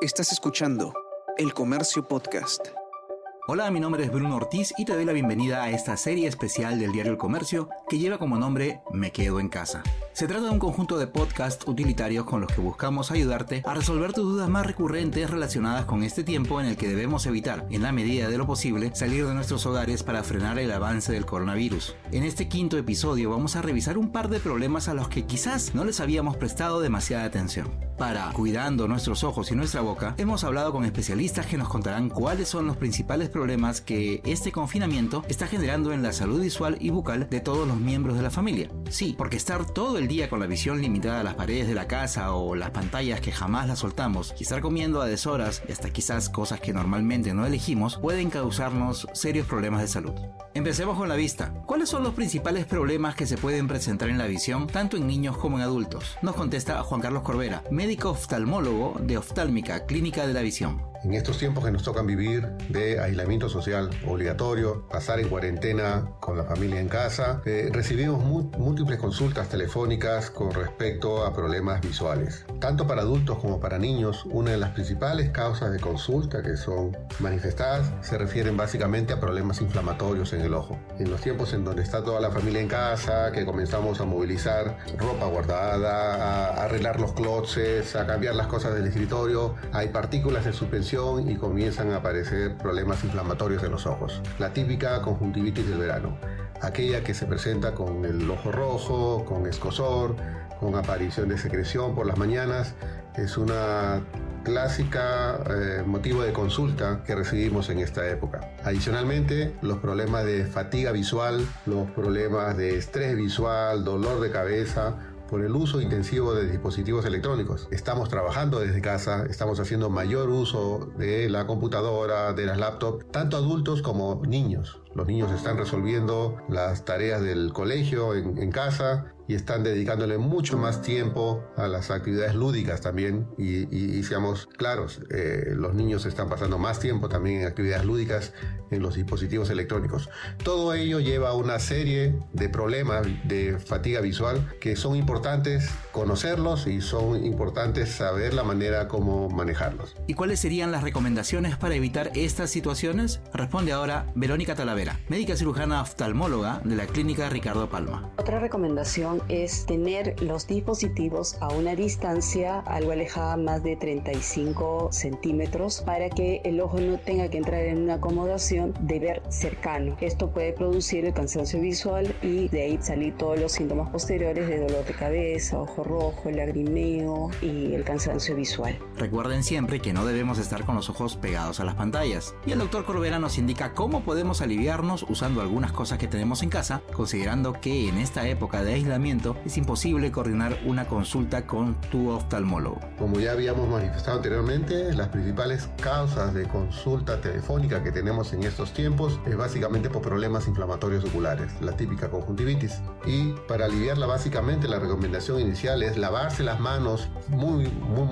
Estás escuchando El Comercio Podcast. Hola, mi nombre es Bruno Ortiz y te doy la bienvenida a esta serie especial del diario El Comercio que lleva como nombre Me Quedo en Casa. Se trata de un conjunto de podcasts utilitarios con los que buscamos ayudarte a resolver tus dudas más recurrentes relacionadas con este tiempo en el que debemos evitar, en la medida de lo posible, salir de nuestros hogares para frenar el avance del coronavirus. En este quinto episodio vamos a revisar un par de problemas a los que quizás no les habíamos prestado demasiada atención. Para Cuidando nuestros ojos y nuestra boca, hemos hablado con especialistas que nos contarán cuáles son los principales problemas que este confinamiento está generando en la salud visual y bucal de todos los miembros de la familia. Sí, porque estar todo el día con la visión limitada a las paredes de la casa o las pantallas que jamás las soltamos y estar comiendo a deshoras y hasta quizás cosas que normalmente no elegimos pueden causarnos serios problemas de salud. Empecemos con la vista. ¿Cuáles son los principales problemas que se pueden presentar en la visión tanto en niños como en adultos? Nos contesta Juan Carlos Corbera, médico oftalmólogo de Oftálmica, Clínica de la Visión. En estos tiempos que nos tocan vivir de aislamiento social obligatorio, pasar en cuarentena con la familia en casa, eh, recibimos múltiples consultas telefónicas con respecto a problemas visuales. Tanto para adultos como para niños, una de las principales causas de consulta que son manifestadas se refieren básicamente a problemas inflamatorios en el ojo. En los tiempos en donde está toda la familia en casa, que comenzamos a movilizar ropa guardada, a arreglar los closets, a cambiar las cosas del escritorio, hay partículas de suspensión y comienzan a aparecer problemas inflamatorios en los ojos. La típica conjuntivitis del verano, aquella que se presenta con el ojo rojo, con escosor, con aparición de secreción por las mañanas, es una clásica eh, motivo de consulta que recibimos en esta época. Adicionalmente, los problemas de fatiga visual, los problemas de estrés visual, dolor de cabeza, por el uso intensivo de dispositivos electrónicos. Estamos trabajando desde casa, estamos haciendo mayor uso de la computadora, de las laptops, tanto adultos como niños. Los niños están resolviendo las tareas del colegio en, casa y están dedicándole mucho más tiempo a las actividades lúdicas también. Y, seamos claros, eh, los niños están pasando más tiempo también en actividades lúdicas en los dispositivos electrónicos. Todo ello lleva a una serie de problemas de fatiga visual que son importantes conocerlos y son importantes saber la manera como manejarlos. ¿Y cuáles serían las recomendaciones para evitar estas situaciones? Responde ahora Verónica Talavera, médica cirujana oftalmóloga de la clínica Ricardo Palma. Otra recomendación es tener los dispositivos a una distancia algo alejada más de 35 centímetros para que el ojo no tenga que entrar en una acomodación de ver cercano. Esto puede producir el cansancio visual y de ahí salir todos los síntomas posteriores de dolor de cabeza, ojo rojo, el lagrimeo y el cansancio visual. Recuerden siempre que no debemos estar con los ojos pegados a las pantallas. Y el doctor Corbera nos indica cómo podemos aliviarnos usando algunas cosas que tenemos en casa, considerando que en esta época de aislamiento es imposible coordinar una consulta con tu oftalmólogo. Como ya habíamos manifestado anteriormente, las principales causas de consulta telefónica que tenemos en estos tiempos es básicamente por problemas inflamatorios oculares, la típica conjuntivitis. Y para aliviarla básicamente la recomendación inicial es lavarse las manos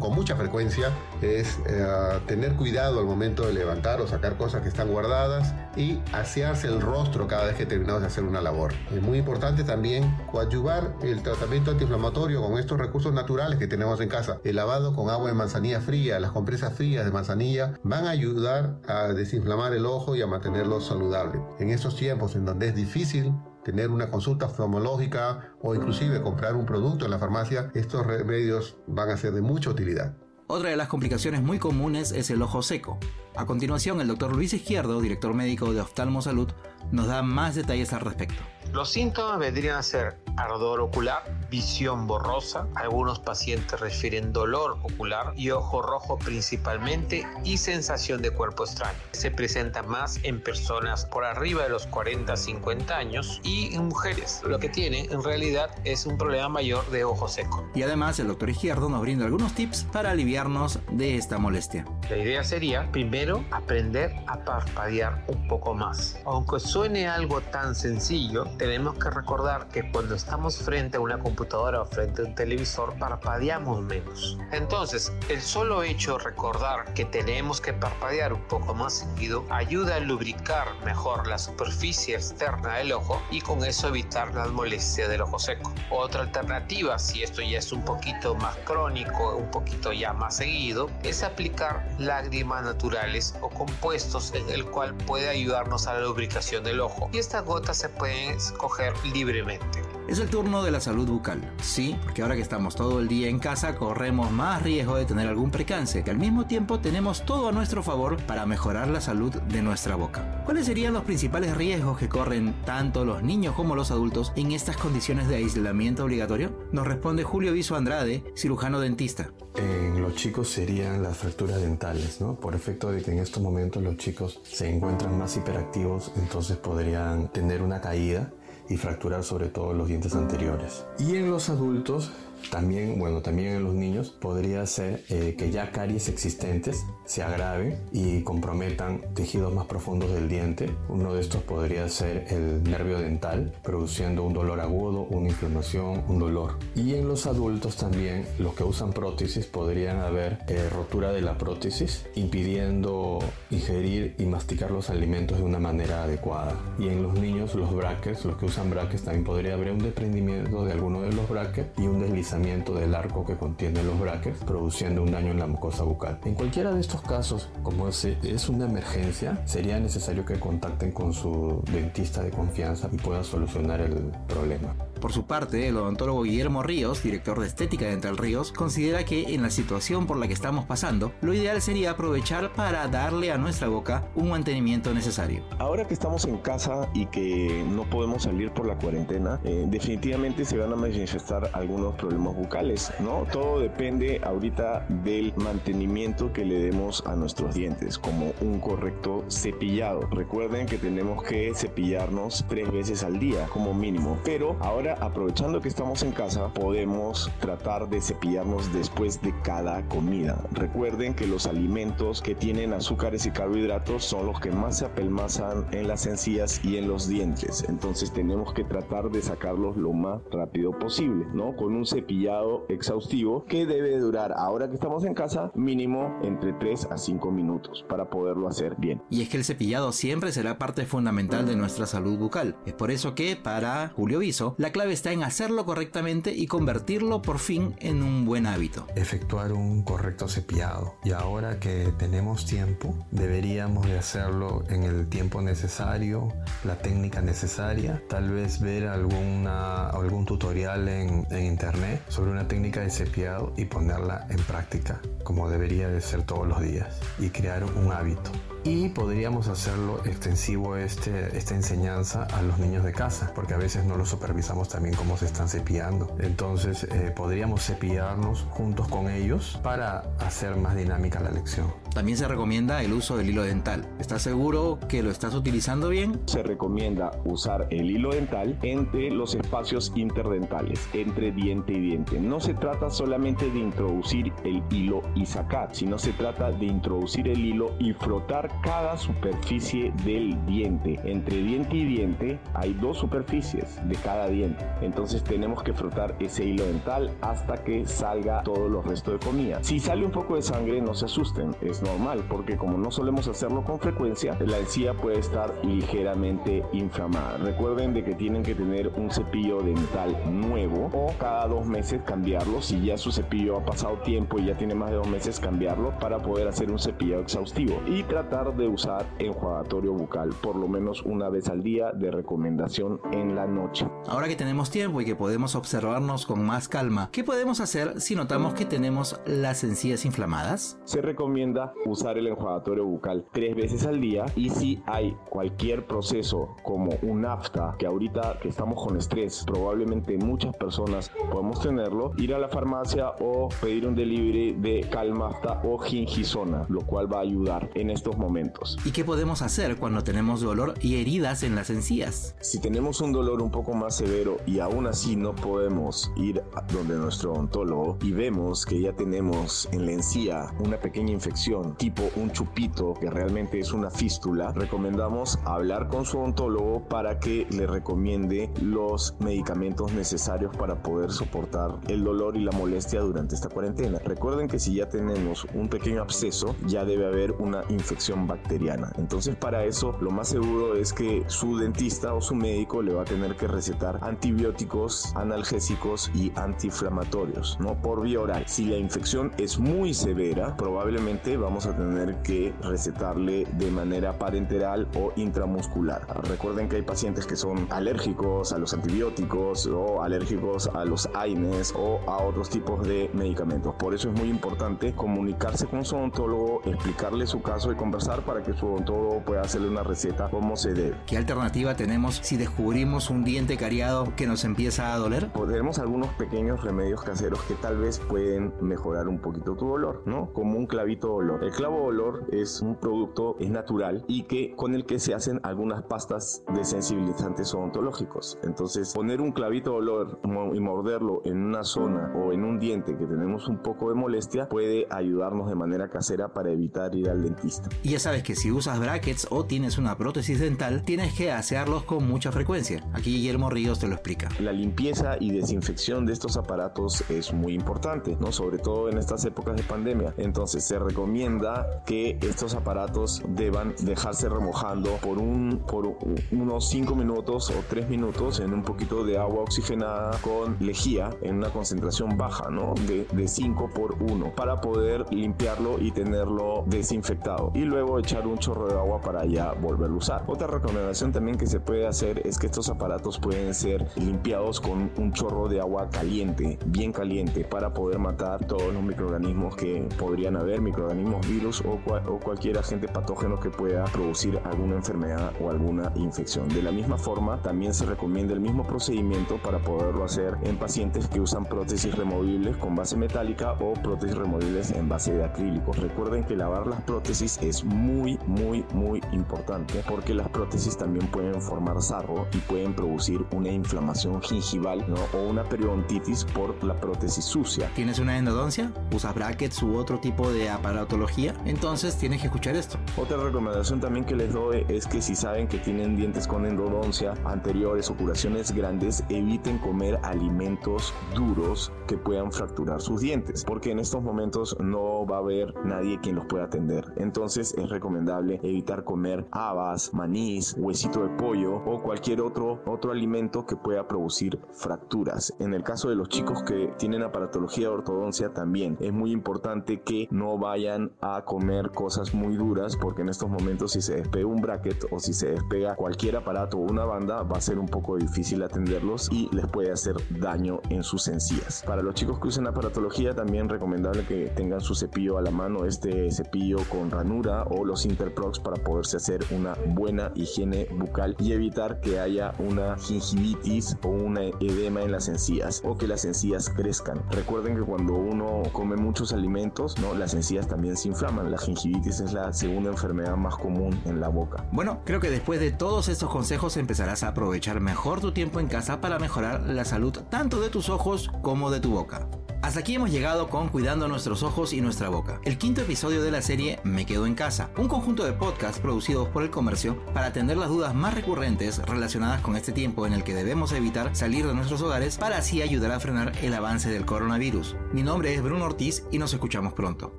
con mucha frecuencia, es eh, tener cuidado al momento de levantar o sacar cosas que están guardadas y asearse el rostro cada vez que terminamos de hacer una labor. Es muy importante también coadyuvar el tratamiento antiinflamatorio con estos recursos naturales que tenemos en casa. El lavado con agua de manzanilla fría, las compresas frías de manzanilla van a ayudar a desinflamar el ojo y a mantenerlo saludable. En estos tiempos en donde es difícil tener una consulta oftalmológica o inclusive comprar un producto en la farmacia, estos remedios van a ser de mucha utilidad. Otra de las complicaciones muy comunes es el ojo seco. A continuación, el doctor Luis Izquierdo, director médico de Oftalmo Salud, nos da más detalles al respecto. Los síntomas vendrían a ser ardor ocular, visión borrosa, algunos pacientes refieren dolor ocular y ojo rojo principalmente y sensación de cuerpo extraño. Se presenta más en personas por arriba de los 40-50 años y en mujeres. Lo que tiene en realidad es un problema mayor de ojo seco. Y además el doctor Izquierdo nos brinda algunos tips para aliviarnos de esta molestia. La idea sería primero aprender a parpadear un poco más. Aunque suene algo tan sencillo, tenemos que recordar que cuando estamos frente a una computadora o frente a un televisor parpadeamos menos. Entonces, el solo hecho de recordar que tenemos que parpadear un poco más seguido ayuda a lubricar mejor la superficie externa del ojo y con eso evitar las molestias del ojo seco. Otra alternativa, si esto ya es un poquito más crónico, un poquito ya más seguido, es aplicar lágrimas naturales o compuestos en el cual puede ayudarnos a la lubricación del ojo. Y estas gotas se pueden escoger libremente. Es el turno de la salud bucal. Sí, porque ahora que estamos todo el día en casa corremos más riesgo de tener algún precance, que al mismo tiempo tenemos todo a nuestro favor para mejorar la salud de nuestra boca. ¿Cuáles serían los principales riesgos que corren tanto los niños como los adultos en estas condiciones de aislamiento obligatorio? Nos responde Julio Viso Andrade, cirujano dentista. En los chicos serían las fracturas dentales, ¿no? Por efecto de que en estos momentos los chicos se encuentran más hiperactivos, entonces podrían tener una caída y fracturar sobre todo los dientes anteriores. Y en los adultos también, bueno, también en los niños podría ser eh, que ya caries existentes se agraven y comprometan tejidos más profundos del diente. Uno de estos podría ser el nervio dental, produciendo un dolor agudo, una inflamación, un dolor. Y en los adultos también, los que usan prótesis, podrían haber eh, rotura de la prótesis, impidiendo ingerir y masticar los alimentos de una manera adecuada. Y en los niños, los brackets, los que usan brackets, también podría haber un desprendimiento de alguno de los brackets y un deslizamiento del arco que contiene los brackets, produciendo un daño en la mucosa bucal. En cualquiera de estos casos, como es, una emergencia, sería necesario que contacten con su dentista de confianza y puedan solucionar el problema. Por su parte, el odontólogo Guillermo Ríos, director de Estética Dental Ríos, considera que en la situación por la que estamos pasando, lo ideal sería aprovechar para darle a nuestra boca un mantenimiento necesario. Ahora que estamos en casa y que no podemos salir por la cuarentena, eh, definitivamente se van a manifestar algunos problemas bucales, ¿no? Todo depende ahorita del mantenimiento que le demos a nuestros dientes, como un correcto cepillado. Recuerden que tenemos que cepillarnos tres veces al día como mínimo, pero ahora aprovechando que estamos en casa, podemos tratar de cepillarnos después de cada comida. Recuerden que los alimentos que tienen azúcares y carbohidratos son los que más se apelmazan en las encías y en los dientes. Entonces tenemos que tratar de sacarlos lo más rápido posible, ¿no? Con un cepillado exhaustivo que debe durar, ahora que estamos en casa, mínimo entre 3 a 5 minutos para poderlo hacer bien. Y es que el cepillado siempre será parte fundamental de nuestra salud bucal. Es por eso que, para Julio Viso, la clave está en hacerlo correctamente y convertirlo por fin en un buen hábito. Efectuar un correcto cepillado. Y ahora que tenemos tiempo, deberíamos de hacerlo en el tiempo necesario, la técnica necesaria, tal vez ver alguna, algún tutorial en, en internet sobre una técnica de cepillado y ponerla en práctica, como debería de ser todos los días, y crear un hábito y podríamos hacerlo extensivo este, esta enseñanza a los niños de casa, porque a veces no los supervisamos también cómo se están cepillando. Entonces eh, podríamos cepillarnos juntos con ellos para hacer más dinámica la lección. También se recomienda el uso del hilo dental. ¿Estás seguro que lo estás utilizando bien? Se recomienda usar el hilo dental entre los espacios interdentales, entre diente y diente. No se trata solamente de introducir el hilo y sacar, sino se trata de introducir el hilo y frotar cada superficie del diente. Entre diente y diente hay dos superficies de cada diente. Entonces tenemos que frotar ese hilo dental hasta que salga todos los restos de comida. Si sale un poco de sangre, no se asusten, es normal porque como no solemos hacerlo con frecuencia, la encía puede estar ligeramente inflamada. Recuerden de que tienen que tener un cepillo dental nuevo o cada dos meses cambiarlo. Si ya su cepillo ha pasado tiempo y ya tiene más de dos meses, cambiarlo para poder hacer un cepillado exhaustivo y tratar de usar enjuagatorio bucal por lo menos una vez al día de recomendación en la noche. Ahora que tenemos tiempo y que podemos observarnos con más calma, ¿qué podemos hacer si notamos que tenemos las encías inflamadas? Se recomienda usar el enjuagatorio bucal tres veces al día y si hay cualquier proceso como un afta, que ahorita que estamos con estrés, probablemente muchas personas podemos tenerlo, ir a la farmacia o pedir un delivery de calmafta o gingisona, lo cual va a ayudar en estos momentos momentos. ¿Y qué podemos hacer cuando tenemos dolor y heridas en las encías? Si tenemos un dolor un poco más severo y aún así no podemos ir donde nuestro odontólogo y vemos que ya tenemos en la encía una pequeña infección tipo un chupito que realmente es una fístula, recomendamos hablar con su odontólogo para que le recomiende los medicamentos necesarios para poder soportar el dolor y la molestia durante esta cuarentena. Recuerden que si ya tenemos un pequeño absceso, ya debe haber una infección bacteriana. Entonces para eso lo más seguro es que su dentista o su médico le va a tener que recetar antibióticos, analgésicos y antiinflamatorios, ¿no? Por vía oral. Si la infección es muy severa, probablemente vamos a tener que recetarle de manera parenteral o intramuscular. Recuerden que hay pacientes que son alérgicos a los antibióticos o alérgicos a los AINES o a otros tipos de medicamentos. Por eso es muy importante comunicarse con su odontólogo, explicarle su caso y conversar para que su odontólogo pueda hacerle una receta como se debe. ¿Qué alternativa tenemos si descubrimos un diente cariado que nos empieza a doler? Tenemos algunos pequeños remedios caseros que tal vez pueden mejorar un poquito tu dolor, ¿no? Como un clavito olor. El clavo olor es un producto, es natural y que con el que se hacen algunas pastas de sensibilizantes odontológicos. Entonces, poner un clavito olor y morderlo en una zona o en un diente que tenemos un poco de molestia puede ayudarnos de manera casera para evitar ir al dentista. Y sabes que si usas brackets o tienes una prótesis dental, tienes que asearlos con mucha frecuencia. Aquí Guillermo Ríos te lo explica. La limpieza y desinfección de estos aparatos es muy importante, ¿no? Sobre todo en estas épocas de pandemia. Entonces, se recomienda que estos aparatos deban dejarse remojando por, un, por unos 5 minutos o 3 minutos en un poquito de agua oxigenada con lejía en una concentración baja, ¿no? De, de 5 por 1 para poder limpiarlo y tenerlo desinfectado. Y luego echar un chorro de agua para ya volverlo a usar. Otra recomendación también que se puede hacer es que estos aparatos pueden ser limpiados con un chorro de agua caliente, bien caliente, para poder matar todos los microorganismos que podrían haber, microorganismos virus o, cualquier agente patógeno que pueda producir alguna enfermedad o alguna infección. De la misma forma, también se recomienda el mismo procedimiento para poderlo hacer en pacientes que usan prótesis removibles con base metálica o prótesis removibles en base de acrílico. Recuerden que lavar las prótesis es muy, muy, muy importante porque las prótesis también pueden formar sarro y pueden producir una inflamación gingival ¿no? o una periodontitis por la prótesis sucia. ¿Tienes una endodoncia? ¿Usas brackets u otro tipo de aparatología? Entonces tienes que escuchar esto. Otra recomendación también que les doy es que si saben que tienen dientes con endodoncia anteriores o curaciones grandes, eviten comer alimentos duros que puedan fracturar sus dientes, porque en estos momentos no va a haber nadie quien los pueda atender. Entonces es recomendable evitar comer habas, manís, huesito de pollo o cualquier otro, otro alimento que pueda producir fracturas. En el caso de los chicos que tienen aparatología de ortodoncia también es muy importante que no vayan a comer cosas muy duras porque en estos momentos si se despega un bracket o si se despega cualquier aparato o una banda va a ser un poco difícil atenderlos y les puede hacer daño en sus encías. Para los chicos que usan aparatología también recomendable que tengan su cepillo a la mano, este cepillo con ranura o los Interprox para poderse hacer una buena higiene bucal y evitar que haya una gingivitis o una edema en las encías o que las encías crezcan. Recuerden que cuando uno come muchos alimentos, ¿no? las encías también se inflaman. La gingivitis es la segunda enfermedad más común en la boca. Bueno, creo que después de todos estos consejos empezarás a aprovechar mejor tu tiempo en casa para mejorar la salud tanto de tus ojos como de tu boca. Hasta aquí hemos llegado con Cuidando nuestros ojos y nuestra boca, el quinto episodio de la serie Me Quedo en Casa, un conjunto de podcasts producidos por el comercio para atender las dudas más recurrentes relacionadas con este tiempo en el que debemos evitar salir de nuestros hogares para así ayudar a frenar el avance del coronavirus. Mi nombre es Bruno Ortiz y nos escuchamos pronto.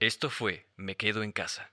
Esto fue Me Quedo en Casa.